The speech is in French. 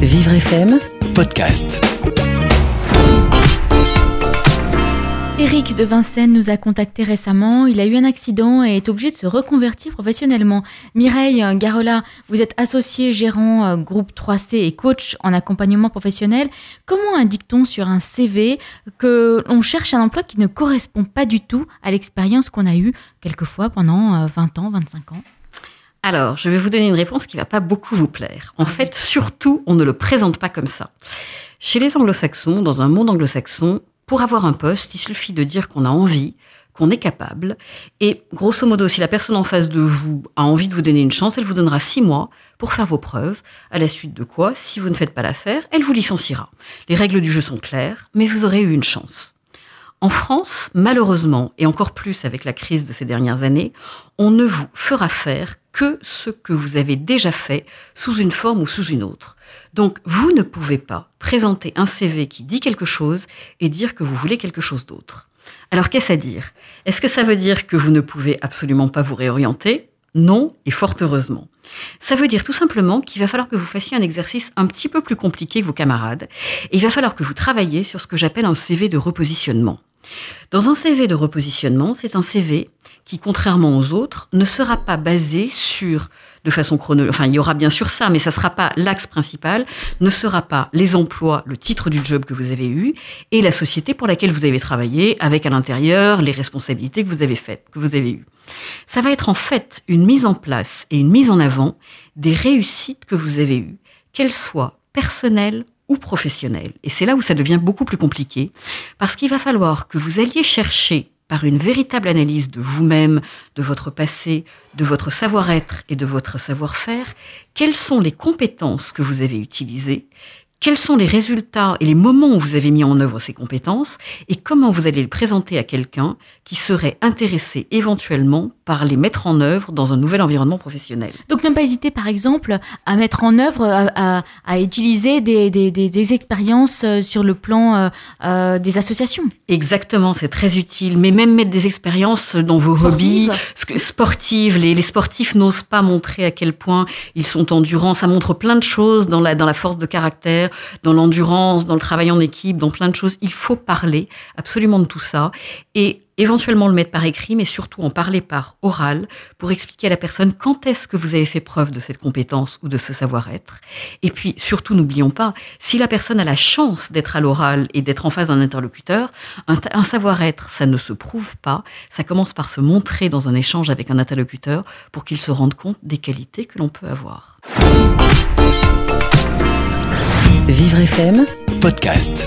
Vivre FM, podcast. Eric de Vincennes nous a contacté récemment. Il a eu un accident et est obligé de se reconvertir professionnellement. Mireille Garola, vous êtes associé gérant euh, groupe 3C et coach en accompagnement professionnel. Comment indique-t-on sur un CV que l'on cherche un emploi qui ne correspond pas du tout à l'expérience qu'on a eue quelquefois pendant euh, 20 ans, 25 ans? Alors, je vais vous donner une réponse qui va pas beaucoup vous plaire. En fait, surtout, on ne le présente pas comme ça. Chez les anglo-saxons, dans un monde anglo-saxon, pour avoir un poste, il suffit de dire qu'on a envie, qu'on est capable. Et grosso modo, si la personne en face de vous a envie de vous donner une chance, elle vous donnera six mois pour faire vos preuves, à la suite de quoi, si vous ne faites pas l'affaire, elle vous licenciera. Les règles du jeu sont claires, mais vous aurez eu une chance. En France, malheureusement, et encore plus avec la crise de ces dernières années, on ne vous fera faire que ce que vous avez déjà fait sous une forme ou sous une autre. Donc, vous ne pouvez pas présenter un CV qui dit quelque chose et dire que vous voulez quelque chose d'autre. Alors, qu'est-ce à dire? Est-ce que ça veut dire que vous ne pouvez absolument pas vous réorienter? Non, et fort heureusement. Ça veut dire tout simplement qu'il va falloir que vous fassiez un exercice un petit peu plus compliqué que vos camarades, et il va falloir que vous travailliez sur ce que j'appelle un CV de repositionnement. Dans un CV de repositionnement, c'est un CV qui, contrairement aux autres, ne sera pas basé sur, de façon chronologique, enfin il y aura bien sûr ça, mais ça ne sera pas l'axe principal, ne sera pas les emplois, le titre du job que vous avez eu et la société pour laquelle vous avez travaillé, avec à l'intérieur les responsabilités que vous avez faites, que vous avez eues. Ça va être en fait une mise en place et une mise en avant des réussites que vous avez eues, qu'elles soient personnelles ou professionnelles. Et c'est là où ça devient beaucoup plus compliqué, parce qu'il va falloir que vous alliez chercher par une véritable analyse de vous-même, de votre passé, de votre savoir-être et de votre savoir-faire, quelles sont les compétences que vous avez utilisées, quels sont les résultats et les moments où vous avez mis en œuvre ces compétences et comment vous allez les présenter à quelqu'un qui serait intéressé éventuellement par les mettre en œuvre dans un nouvel environnement professionnel? Donc ne pas hésiter par exemple à mettre en œuvre, à, à- à utiliser des, des- des- des expériences euh, sur le plan euh, euh, des associations. Exactement, c'est très utile, mais même mettre des expériences dans vos hobbies sportives. Les, les sportifs n'osent pas montrer à quel point ils sont endurants. Ça montre plein de choses dans la, dans la force de caractère, dans l'endurance, dans le travail en équipe, dans plein de choses. Il faut parler absolument de tout ça et éventuellement le mettre par écrit, mais surtout en parler par oral pour expliquer à la personne quand est-ce que vous avez fait preuve de cette compétence ou de ce savoir-être. Et puis surtout, n'oublions pas, si la personne a la chance d'être à l'oral et d'être en face d'un interlocuteur, un, savoir-être, ça ne se prouve pas, ça commence par se montrer dans un échange avec un interlocuteur pour qu'il se rende compte des qualités que l'on peut avoir. Vivre FM, Podcast.